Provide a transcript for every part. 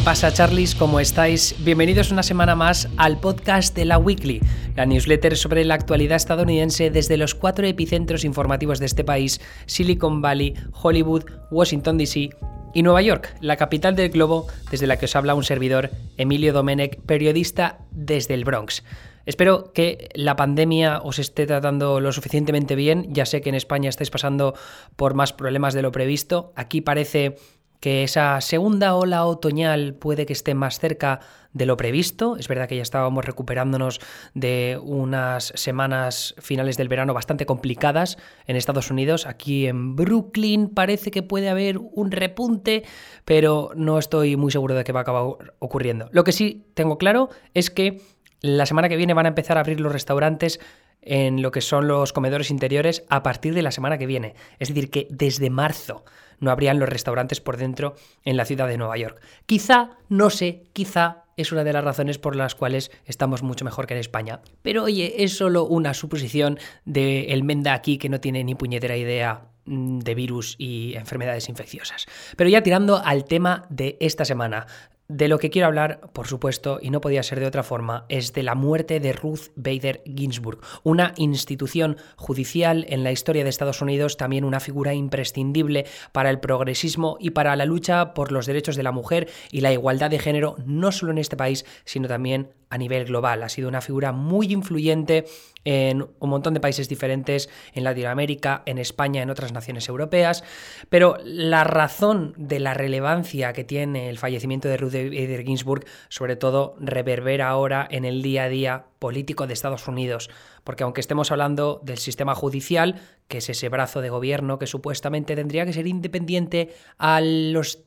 ¿Qué pasa, Charlies? ¿Cómo estáis? Bienvenidos una semana más al podcast de la Weekly, la newsletter sobre la actualidad estadounidense desde los cuatro epicentros informativos de este país: Silicon Valley, Hollywood, Washington DC y Nueva York, la capital del globo, desde la que os habla un servidor, Emilio Domenech, periodista desde el Bronx. Espero que la pandemia os esté tratando lo suficientemente bien. Ya sé que en España estáis pasando por más problemas de lo previsto. Aquí parece que esa segunda ola otoñal puede que esté más cerca de lo previsto. Es verdad que ya estábamos recuperándonos de unas semanas finales del verano bastante complicadas en Estados Unidos. Aquí en Brooklyn parece que puede haber un repunte, pero no estoy muy seguro de que va a acabar ocurriendo. Lo que sí tengo claro es que la semana que viene van a empezar a abrir los restaurantes en lo que son los comedores interiores a partir de la semana que viene. Es decir, que desde marzo no habrían los restaurantes por dentro en la ciudad de Nueva York. Quizá, no sé, quizá es una de las razones por las cuales estamos mucho mejor que en España. Pero oye, es solo una suposición de el Menda aquí que no tiene ni puñetera idea mm, de virus y enfermedades infecciosas. Pero ya tirando al tema de esta semana, de lo que quiero hablar, por supuesto, y no podía ser de otra forma, es de la muerte de Ruth Bader Ginsburg, una institución judicial en la historia de Estados Unidos, también una figura imprescindible para el progresismo y para la lucha por los derechos de la mujer y la igualdad de género, no solo en este país, sino también a nivel global. Ha sido una figura muy influyente en un montón de países diferentes, en Latinoamérica, en España, en otras naciones europeas, pero la razón de la relevancia que tiene el fallecimiento de Ruth Bader Ginsburg, sobre todo, reverbera ahora en el día a día político de Estados Unidos, porque aunque estemos hablando del sistema judicial, que es ese brazo de gobierno que supuestamente tendría que ser independiente a los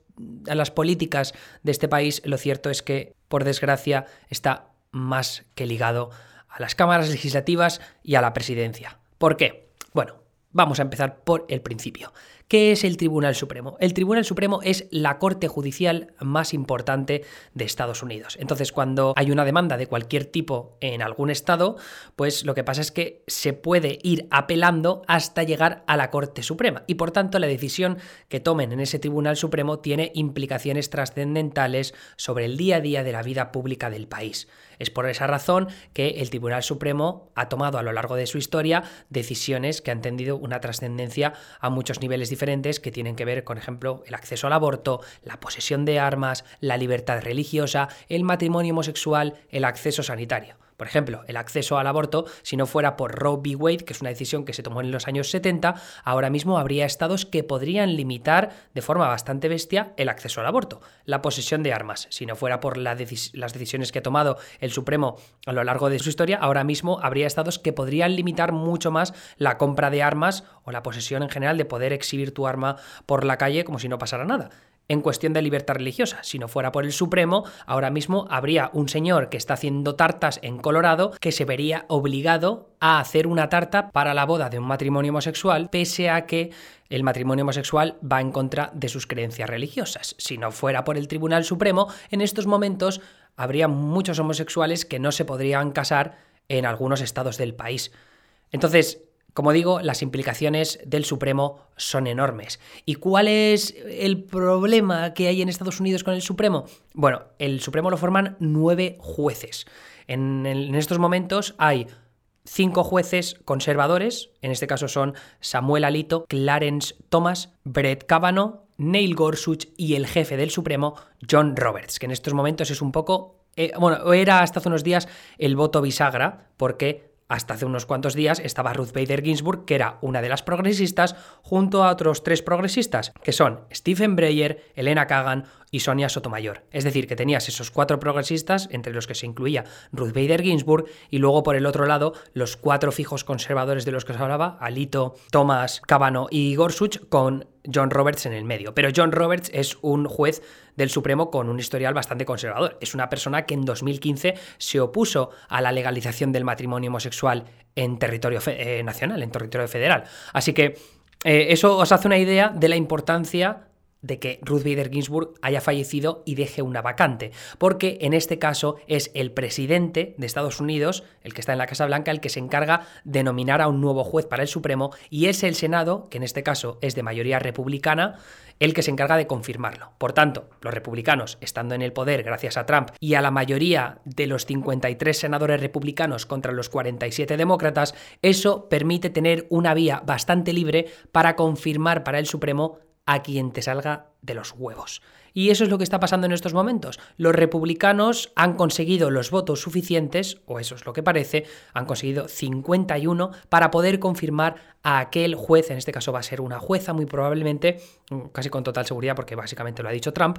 a las políticas de este país, lo cierto es que, por desgracia, está más que ligado a las cámaras legislativas y a la presidencia. ¿Por qué? Bueno, vamos a empezar por el principio. ¿Qué es el Tribunal Supremo? El Tribunal Supremo es la corte judicial más importante de Estados Unidos. Entonces, cuando hay una demanda de cualquier tipo en algún estado, pues lo que pasa es que se puede ir apelando hasta llegar a la Corte Suprema. Y por tanto, la decisión que tomen en ese Tribunal Supremo tiene implicaciones trascendentales sobre el día a día de la vida pública del país. Es por esa razón que el Tribunal Supremo ha tomado a lo largo de su historia decisiones que han tenido una trascendencia a muchos niveles diferentes que tienen que ver, por ejemplo, el acceso al aborto, la posesión de armas, la libertad religiosa, el matrimonio homosexual, el acceso sanitario. Por ejemplo, el acceso al aborto, si no fuera por Roe v. Wade, que es una decisión que se tomó en los años 70, ahora mismo habría estados que podrían limitar de forma bastante bestia el acceso al aborto. La posesión de armas, si no fuera por las decisiones que ha tomado el Supremo a lo largo de su historia, ahora mismo habría estados que podrían limitar mucho más la compra de armas o la posesión en general de poder exhibir tu arma por la calle como si no pasara nada en cuestión de libertad religiosa. Si no fuera por el Supremo, ahora mismo habría un señor que está haciendo tartas en Colorado que se vería obligado a hacer una tarta para la boda de un matrimonio homosexual, pese a que el matrimonio homosexual va en contra de sus creencias religiosas. Si no fuera por el Tribunal Supremo, en estos momentos habría muchos homosexuales que no se podrían casar en algunos estados del país. Entonces, como digo, las implicaciones del Supremo son enormes. ¿Y cuál es el problema que hay en Estados Unidos con el Supremo? Bueno, el Supremo lo forman nueve jueces. En, estos momentos hay cinco jueces conservadores, en este caso son Samuel Alito, Clarence Thomas, Brett Kavanaugh, Neil Gorsuch y el jefe del Supremo, John Roberts, que en estos momentos es un poco... Eh, bueno, era hasta hace unos días el voto bisagra, porque hasta hace unos cuantos días estaba Ruth Bader Ginsburg, que era una de las progresistas, junto a otros tres progresistas, que son Stephen Breyer, Elena Kagan y Sonia Sotomayor. Es decir, que tenías esos cuatro progresistas, entre los que se incluía Ruth Bader Ginsburg, y luego por el otro lado los cuatro fijos conservadores de los que se hablaba, Alito, Thomas, Cabano y Gorsuch, con John Roberts en el medio. Pero John Roberts es un juez del Supremo con un historial bastante conservador. Es una persona que en 2015 se opuso a la legalización del matrimonio homosexual en territorio eh, nacional, en territorio federal. Así que eh, eso os hace una idea de la importancia de que Ruth Bader Ginsburg haya fallecido y deje una vacante, porque en este caso es el presidente de Estados Unidos, el que está en la Casa Blanca, el que se encarga de nominar a un nuevo juez para el Supremo y es el Senado, que en este caso es de mayoría republicana, el que se encarga de confirmarlo. Por tanto, los republicanos, estando en el poder gracias a Trump y a la mayoría de los 53 senadores republicanos contra los 47 demócratas, eso permite tener una vía bastante libre para confirmar para el Supremo a quien te salga de los huevos. Y eso es lo que está pasando en estos momentos. Los republicanos han conseguido los votos suficientes, o eso es lo que parece, han conseguido 51 para poder confirmar a aquel juez, en este caso va a ser una jueza muy probablemente, casi con total seguridad porque básicamente lo ha dicho Trump,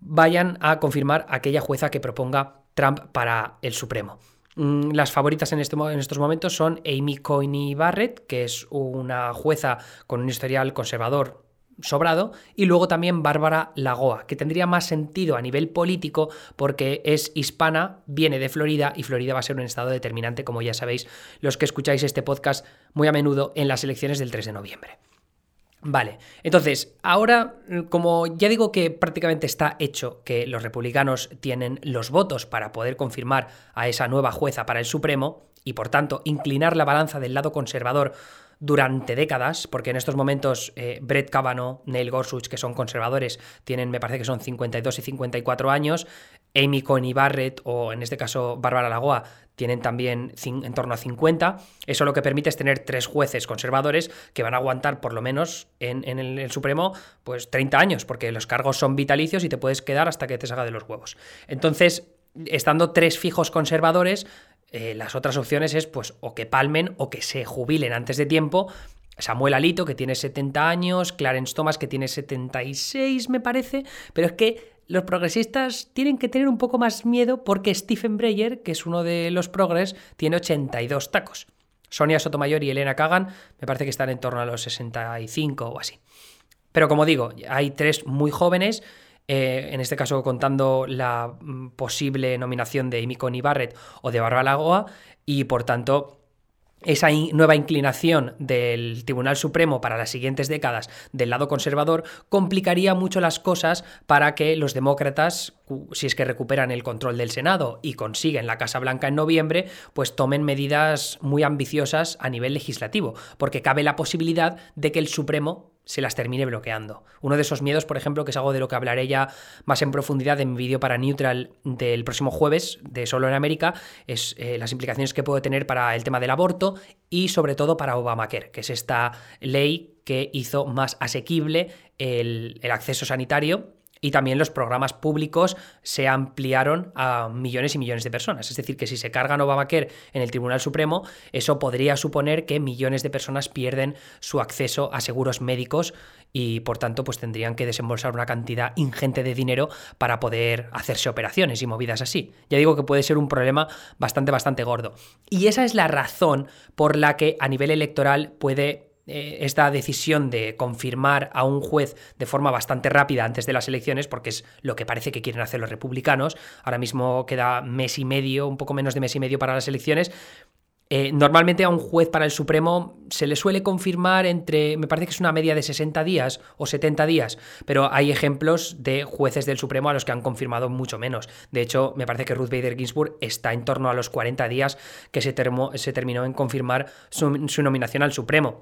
vayan a confirmar a aquella jueza que proponga Trump para el Supremo. Mm, las favoritas en, este, en, estos momentos son Amy Coney Barrett, que es una jueza con un historial conservador sobrado, y luego también Bárbara Lagoa, que tendría más sentido a nivel político porque es hispana, viene de Florida y Florida va a ser un estado determinante, como ya sabéis los que escucháis este podcast muy a menudo en las elecciones del 3 de noviembre. Vale, entonces, ahora, como ya digo que prácticamente está hecho que los republicanos tienen los votos para poder confirmar a esa nueva jueza para el Supremo, y por tanto inclinar la balanza del lado conservador durante décadas, porque en estos momentos eh, Brett Kavanaugh, Neil Gorsuch, que son conservadores, tienen, me parece que son 52 y 54 años, Amy Coney Barrett o en este caso Bárbara Lagoa tienen también en torno a 50. Eso lo que permite es tener tres jueces conservadores que van a aguantar por lo menos en, el, el, Supremo pues 30 años, porque los cargos son vitalicios y te puedes quedar hasta que te salga de los huevos. Entonces, estando tres fijos conservadores, eh, las otras opciones es pues o que palmen o que se jubilen antes de tiempo. Samuel Alito, que tiene 70 años, Clarence Thomas, que tiene 76, me parece, pero es que los progresistas tienen que tener un poco más miedo porque Stephen Breyer, que es uno de los progres, tiene 82 tacos. Sonia Sotomayor y Elena Kagan me parece que están en torno a los 65 o así. Pero como digo, hay tres muy jóvenes eh, en este caso contando la mm, posible nominación de Amy Coney Barrett o de Barbara Lagoa, y por tanto esa nueva inclinación del Tribunal Supremo para las siguientes décadas del lado conservador complicaría mucho las cosas para que los demócratas, si es que recuperan el control del Senado y consiguen la Casa Blanca en noviembre, pues tomen medidas muy ambiciosas a nivel legislativo, porque cabe la posibilidad de que el Supremo se las termine bloqueando. Uno de esos miedos, por ejemplo, que es algo de lo que hablaré ya más en profundidad en mi vídeo para Neutral del próximo jueves de Solo en América, es eh, las implicaciones que puede tener para el tema del aborto y sobre todo para Obamacare, que es esta ley que hizo más asequible el, el acceso sanitario y también los programas públicos se ampliaron a millones y millones de personas. Es decir, que si se cargan Obamacare en el Tribunal Supremo, eso podría suponer que millones de personas pierden su acceso a seguros médicos y por tanto pues tendrían que desembolsar una cantidad ingente de dinero para poder hacerse operaciones y movidas así. Ya digo que puede ser un problema bastante bastante gordo. Y esa es la razón por la que a nivel electoral puede esta decisión de confirmar a un juez de forma bastante rápida antes de las elecciones, porque es lo que parece que quieren hacer los republicanos. Ahora mismo queda mes y medio, un poco menos de mes y medio para las elecciones. Eh, normalmente a un juez para el Supremo se le suele confirmar entre, me parece que es una media de 60 días o 70 días, pero hay ejemplos de jueces del Supremo a los que han confirmado mucho menos. De hecho, me parece que Ruth Bader Ginsburg está en torno a los 40 días que se, se terminó en confirmar su nominación al Supremo.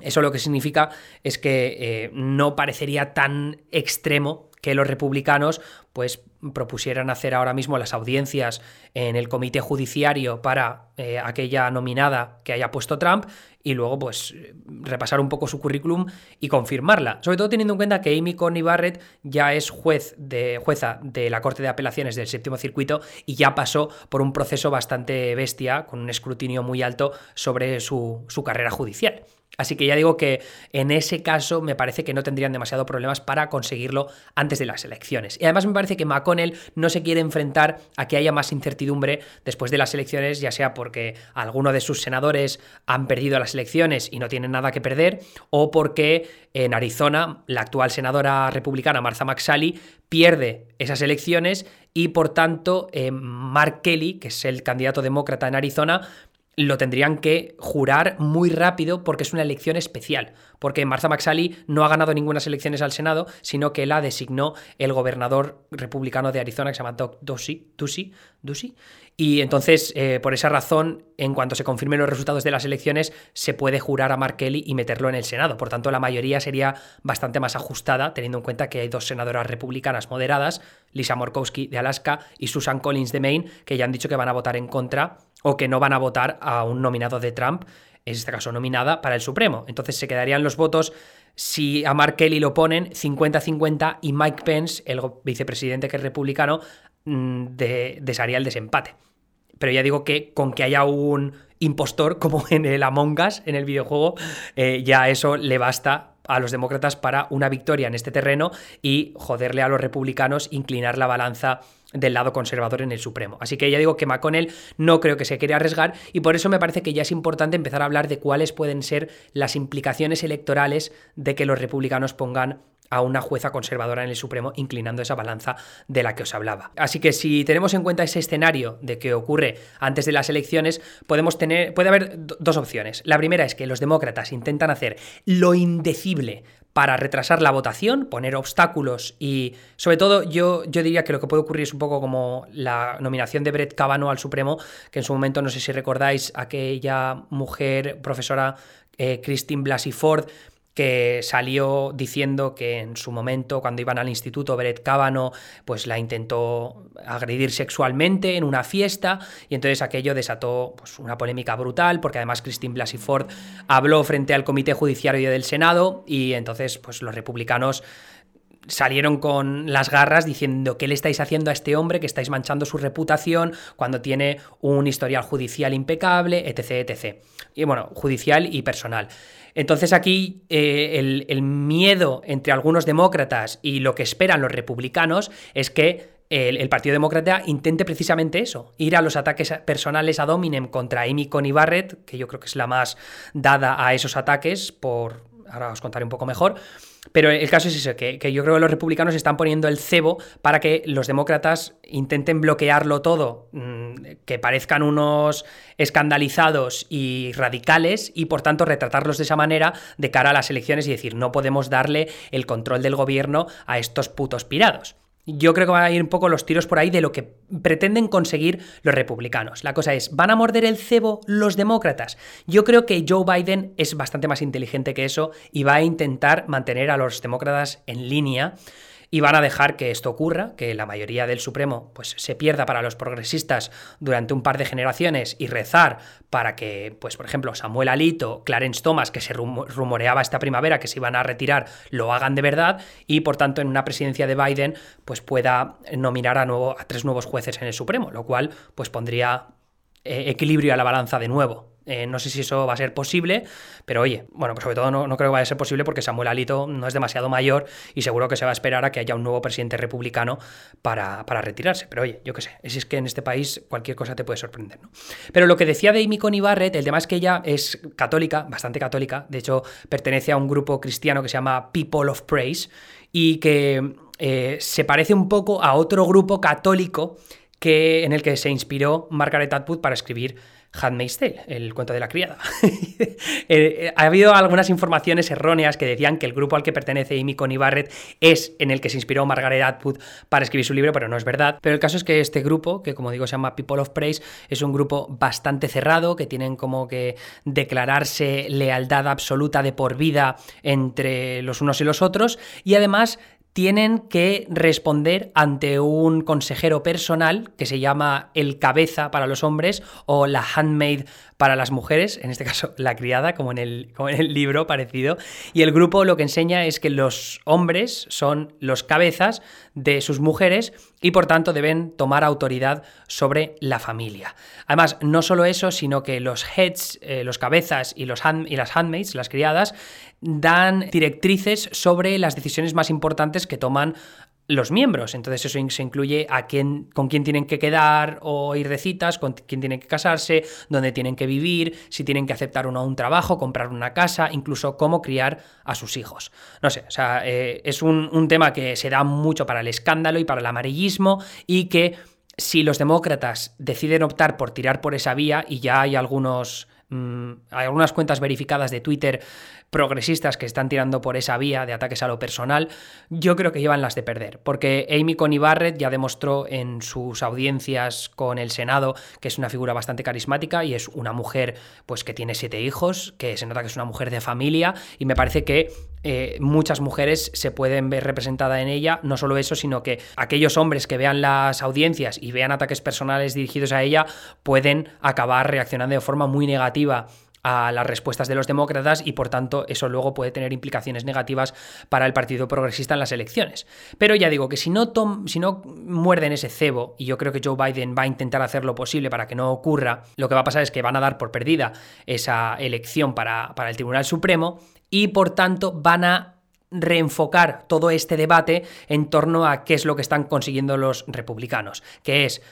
Eso lo que significa es que eh, no parecería tan extremo que los republicanos pues propusieran hacer ahora mismo las audiencias en el comité judiciario para eh, aquella nominada que haya puesto Trump y luego pues repasar un poco su currículum y confirmarla. Sobre todo teniendo en cuenta que Amy Coney Barrett ya es juez de, jueza de la Corte de Apelaciones del Séptimo Circuito y ya pasó por un proceso bastante bestia con un escrutinio muy alto sobre su, su carrera judicial. Así que ya digo que en ese caso me parece que no tendrían demasiado problemas para conseguirlo antes de las elecciones. Y además me parece que McConnell no se quiere enfrentar a que haya más incertidumbre después de las elecciones, ya sea porque alguno de sus senadores han perdido las elecciones y no tienen nada que perder, o porque en Arizona la actual senadora republicana Martha McSally pierde esas elecciones y por tanto eh, Mark Kelly, que es el candidato demócrata en Arizona, lo tendrían que jurar muy rápido porque es una elección especial, porque Martha McSally no ha ganado ninguna elecciones al Senado, sino que la designó el gobernador republicano de Arizona que se llama Ducey, Ducey, y entonces, eh, por esa razón, en cuanto se confirmen los resultados de las elecciones, se puede jurar a Mark Kelly y meterlo en el Senado. Por tanto, la mayoría sería bastante más ajustada, teniendo en cuenta que hay dos senadoras republicanas moderadas, Lisa Murkowski de Alaska y Susan Collins de Maine, que ya han dicho que van a votar en contra o que no van a votar a un nominado de Trump, en este caso nominada, para el Supremo. Entonces se quedarían los votos si a Mark Kelly lo ponen 50-50 y Mike Pence, el vicepresidente que es republicano, mm, desharía el desempate. Pero ya digo que con que haya un impostor como en el Among Us, en el videojuego, eh, ya eso le basta a los demócratas para una victoria en este terreno y joderle a los republicanos, inclinar la balanza del lado conservador en el Supremo. Así que ya digo que McConnell no creo que se quiera arriesgar y por eso me parece que ya es importante empezar a hablar de cuáles pueden ser las implicaciones electorales de que los republicanos pongan a una jueza conservadora en el Supremo, inclinando esa balanza de la que os hablaba. Así que si tenemos en cuenta ese escenario de que ocurre antes de las elecciones, podemos tener, puede haber dos opciones. La primera es que los demócratas intentan hacer lo indecible para retrasar la votación, poner obstáculos y sobre todo yo, yo diría que lo que puede ocurrir es un poco como la nominación de Brett Kavanaugh al Supremo, que en su momento no sé si recordáis aquella mujer profesora eh, Christine Blasey Ford que salió diciendo que en su momento, cuando iban al instituto, Brett Kavanaugh pues la intentó agredir sexualmente en una fiesta y entonces aquello desató pues, una polémica brutal porque además Christine Blasey Ford habló frente al Comité Judiciario del Senado y entonces pues los republicanos salieron con las garras diciendo qué le estáis haciendo a este hombre, que estáis manchando su reputación cuando tiene un historial judicial impecable, etc. etc. Y bueno, judicial y personal. Entonces aquí eh, el, miedo entre algunos demócratas y lo que esperan los republicanos es que el, Partido Demócrata intente precisamente eso, ir a los ataques personales a Dominem contra Amy Coney Barrett, que yo creo que es la más dada a esos ataques, por ahora os contaré un poco mejor, pero el caso es ese, que, yo creo que los republicanos están poniendo el cebo para que los demócratas intenten bloquearlo todo, mm, que parezcan unos escandalizados y radicales y por tanto retratarlos de esa manera de cara a las elecciones y decir no podemos darle el control del gobierno a estos putos pirados. Yo creo que van a ir un poco los tiros por ahí de lo que pretenden conseguir los republicanos. La cosa es, ¿van a morder el cebo los demócratas? Yo creo que Joe Biden es bastante más inteligente que eso y va a intentar mantener a los demócratas en línea y van a dejar que esto ocurra, que la mayoría del Supremo pues, se pierda para los progresistas durante un par de generaciones y rezar para que, pues, por ejemplo, Samuel Alito, Clarence Thomas, que se rumoreaba esta primavera que se iban a retirar, lo hagan de verdad y, por tanto, en una presidencia de Biden, pues pueda nominar a, nuevo, a tres nuevos jueces en el Supremo, lo cual pues pondría eh, equilibrio a la balanza de nuevo. Eh, no sé si eso va a ser posible, pero oye, bueno, pues sobre todo no, creo que vaya a ser posible porque Samuel Alito no es demasiado mayor y seguro que se va a esperar a que haya un nuevo presidente republicano para, retirarse. Pero oye, yo qué sé, es que en este país cualquier cosa te puede sorprender, ¿no? Pero lo que decía de Amy Coney Barrett, el tema es que ella es católica, bastante católica, de hecho pertenece a un grupo cristiano que se llama People of Praise y que eh, se parece un poco a otro grupo católico que, en el que se inspiró Margaret Atwood para escribir Handmaid's Tale, el cuento de la criada. Eh, eh, ha habido algunas informaciones erróneas que decían que el grupo al que pertenece Amy Coney Barrett es en el que se inspiró Margaret Atwood para escribir su libro, pero no es verdad. Pero el caso es que este grupo, que como digo se llama People of Praise, es un grupo bastante cerrado, que tienen como que declararse lealtad absoluta de por vida entre los unos y los otros, y además tienen que responder ante un consejero personal que se llama el cabeza para los hombres o la handmaid para las mujeres, en este caso la criada, como en, el, como en el libro parecido. Y el grupo lo que enseña es que los hombres son los cabezas de sus mujeres y por tanto deben tomar autoridad sobre la familia. Además, no solo eso, sino que los heads, eh, los cabezas y, los y las handmaids, las criadas, dan directrices sobre las decisiones más importantes que toman los miembros. Entonces eso se incluye a quién, con quién tienen que quedar o ir de citas, con quién tienen que casarse, dónde tienen que vivir, si tienen que aceptar o no un trabajo, comprar una casa, incluso cómo criar a sus hijos. No sé, o sea, eh, es un, tema que se da mucho para el escándalo y para el amarillismo y que si los demócratas deciden optar por tirar por esa vía, y ya hay algunos hay algunas cuentas verificadas de Twitter progresistas que están tirando por esa vía de ataques a lo personal, yo creo que llevan las de perder, porque Amy Coney Barrett ya demostró en sus audiencias con el Senado que es una figura bastante carismática y es una mujer pues que tiene siete hijos, que se nota que es una mujer de familia y me parece que eh, muchas mujeres se pueden ver representadas en ella, no solo eso, sino que aquellos hombres que vean las audiencias y vean ataques personales dirigidos a ella pueden acabar reaccionando de forma muy negativa a las respuestas de los demócratas y por tanto eso luego puede tener implicaciones negativas para el Partido Progresista en las elecciones. Pero ya digo que si no, muerden ese cebo, y yo creo que Joe Biden va a intentar hacer lo posible para que no ocurra, lo que va a pasar es que van a dar por perdida esa elección para, para el Tribunal Supremo y por tanto van a reenfocar todo este debate en torno a qué es lo que están consiguiendo los republicanos, que es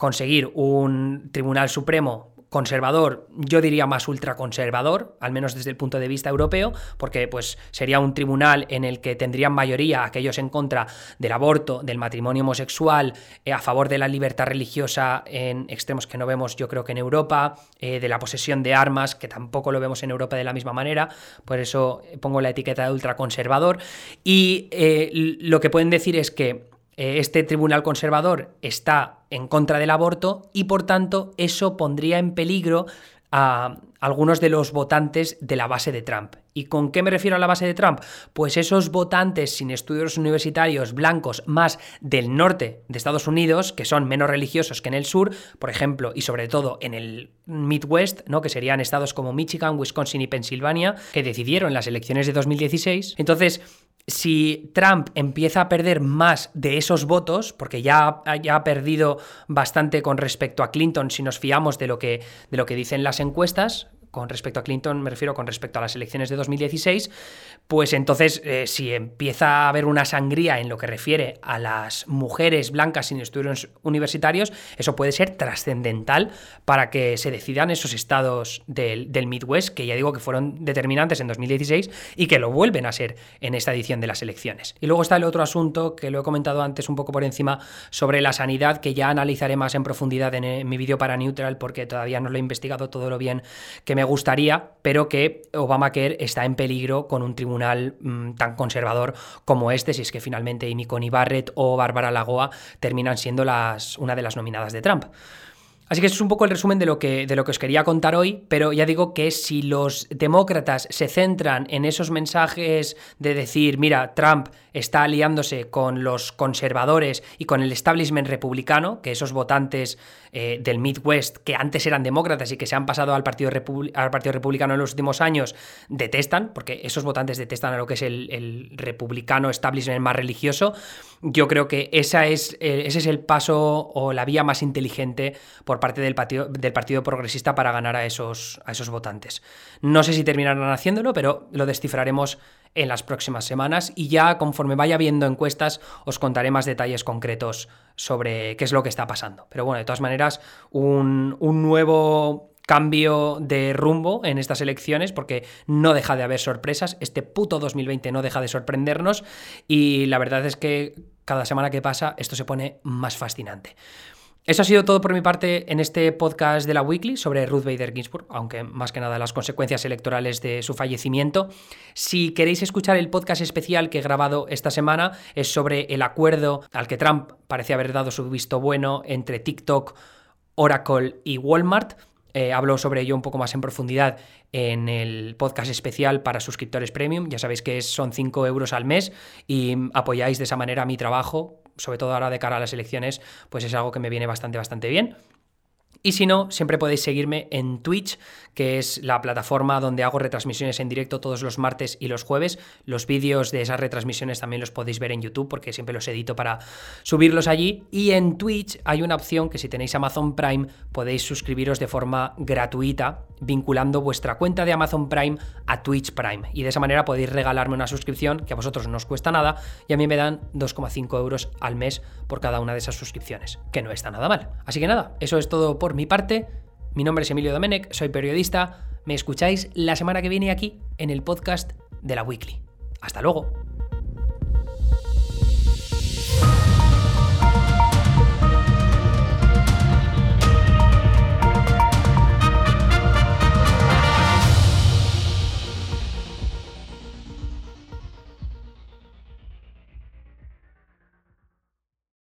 conseguir un Tribunal Supremo conservador, yo diría más ultraconservador, al menos desde el punto de vista europeo, porque pues sería un tribunal en el que tendrían mayoría aquellos en contra del aborto, del matrimonio homosexual, eh, a favor de la libertad religiosa en extremos que no vemos yo creo que en Europa, eh, de la posesión de armas, que tampoco lo vemos en Europa de la misma manera, por eso pongo la etiqueta de ultraconservador, y eh, lo que pueden decir es que eh, este tribunal conservador está en contra del aborto y por tanto eso pondría en peligro a algunos de los votantes de la base de Trump. ¿Y con qué me refiero a la base de Trump? Pues esos votantes sin estudios universitarios blancos más del norte de Estados Unidos, que son menos religiosos que en el sur, por ejemplo, y sobre todo en el Midwest, ¿no? que serían estados como Michigan, Wisconsin y Pensilvania, que decidieron las elecciones de 2016. Entonces, si Trump empieza a perder más de esos votos, porque ya, ya, ha perdido bastante con respecto a Clinton si nos fiamos de lo que, de lo que dicen las encuestas, con respecto a Clinton, me refiero con respecto a las elecciones de 2016, pues entonces eh, si empieza a haber una sangría en lo que refiere a las mujeres blancas sin estudios universitarios, eso puede ser trascendental para que se decidan esos estados del, del, Midwest, que ya digo que fueron determinantes en 2016 y que lo vuelven a ser en esta edición de las elecciones. Y luego está el otro asunto que lo he comentado antes un poco por encima sobre la sanidad, que ya analizaré más en profundidad en, en mi vídeo para Neutral, porque todavía no lo he investigado todo lo bien que me me gustaría, pero que Obamacare está en peligro con un tribunal mm, tan conservador como este, si es que finalmente Amy Coney Barrett o Bárbara Lagoa terminan siendo las, una de las nominadas de Trump. Así que eso es un poco el resumen de lo, que, de lo que os quería contar hoy, pero ya digo que si los demócratas se centran en esos mensajes de decir, mira, Trump está aliándose con los conservadores y con el establishment republicano, que esos votantes eh, del Midwest, que antes eran demócratas y que se han pasado al partido, al partido Republicano en los últimos años, detestan, porque esos votantes detestan a lo que es el, republicano establishment más religioso, yo creo que esa es, eh, ese es el paso o la vía más inteligente por parte del partido, del partido Progresista para ganar a esos, a esos votantes. No sé si terminarán haciéndolo, pero lo descifraremos en las próximas semanas y ya conforme vaya viendo encuestas os contaré más detalles concretos sobre qué es lo que está pasando. Pero bueno, de todas maneras, un nuevo cambio de rumbo en estas elecciones porque no deja de haber sorpresas, este puto 2020 no deja de sorprendernos y la verdad es que cada semana que pasa esto se pone más fascinante. Eso ha sido todo por mi parte en este podcast de la Weekly sobre Ruth Bader Ginsburg, aunque más que nada las consecuencias electorales de su fallecimiento. Si queréis escuchar el podcast especial que he grabado esta semana, es sobre el acuerdo al que Trump parece haber dado su visto bueno entre TikTok, Oracle y Walmart. Eh, hablo sobre ello un poco más en profundidad en el podcast especial para suscriptores premium. Ya sabéis que son 5 euros al mes y apoyáis de esa manera mi trabajo sobre todo ahora de cara a las elecciones, pues es algo que me viene bastante, bastante bien. Y si no, siempre podéis seguirme en Twitch, que es la plataforma donde hago retransmisiones en directo todos los martes y los jueves. Los vídeos de esas retransmisiones también los podéis ver en YouTube porque siempre los edito para subirlos allí. Y en Twitch hay una opción que si tenéis Amazon Prime podéis suscribiros de forma gratuita vinculando vuestra cuenta de Amazon Prime a Twitch Prime. Y de esa manera podéis regalarme una suscripción que a vosotros no os cuesta nada y a mí me dan 2,5 euros al mes por cada una de esas suscripciones, que no está nada mal. Así que nada, eso es todo por mi parte, mi nombre es Emilio Domenech, soy periodista. Me escucháis la semana que viene aquí en el podcast de la Weekly. Hasta luego.